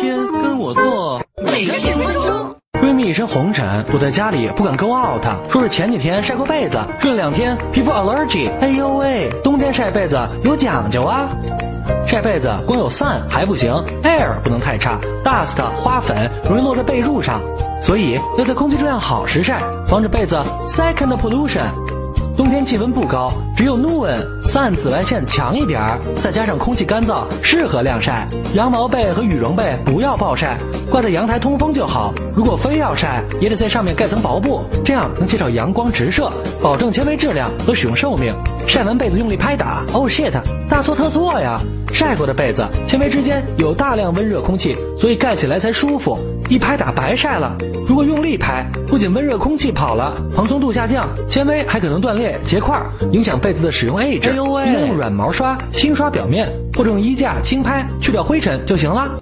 天跟我做每周九分钟。闺蜜一身红疹，躲在家里不敢 go out，说是前几天晒过被子，睡了两天皮肤 allergy。哎呦喂，冬天晒被子有讲究啊！晒被子光有 sun 还不行，air 不能太差，dust 花粉容易落在被褥上，所以要在空气质量好时晒，防止被子 second pollution。冬天气温不高，只有 noon sun 紫外线强一点儿，再加上空气干燥，适合晾晒。羊毛被和羽绒被不要暴晒，挂在阳台通风就好。如果非要晒，也得在上面盖层薄布，这样能减少阳光直射，保证纤维质量和使用寿命。晒完被子用力拍打，oh shit，大错特错呀！晒过的被子纤维之间有大量温热空气，所以盖起来才舒服。一拍打白晒了。如果用力拍，不仅温热空气跑了，蓬松度下降，纤维还可能断裂结块，影响被子的使用 age。应该用软毛刷轻刷表面，或者用衣架轻拍去掉灰尘就行了。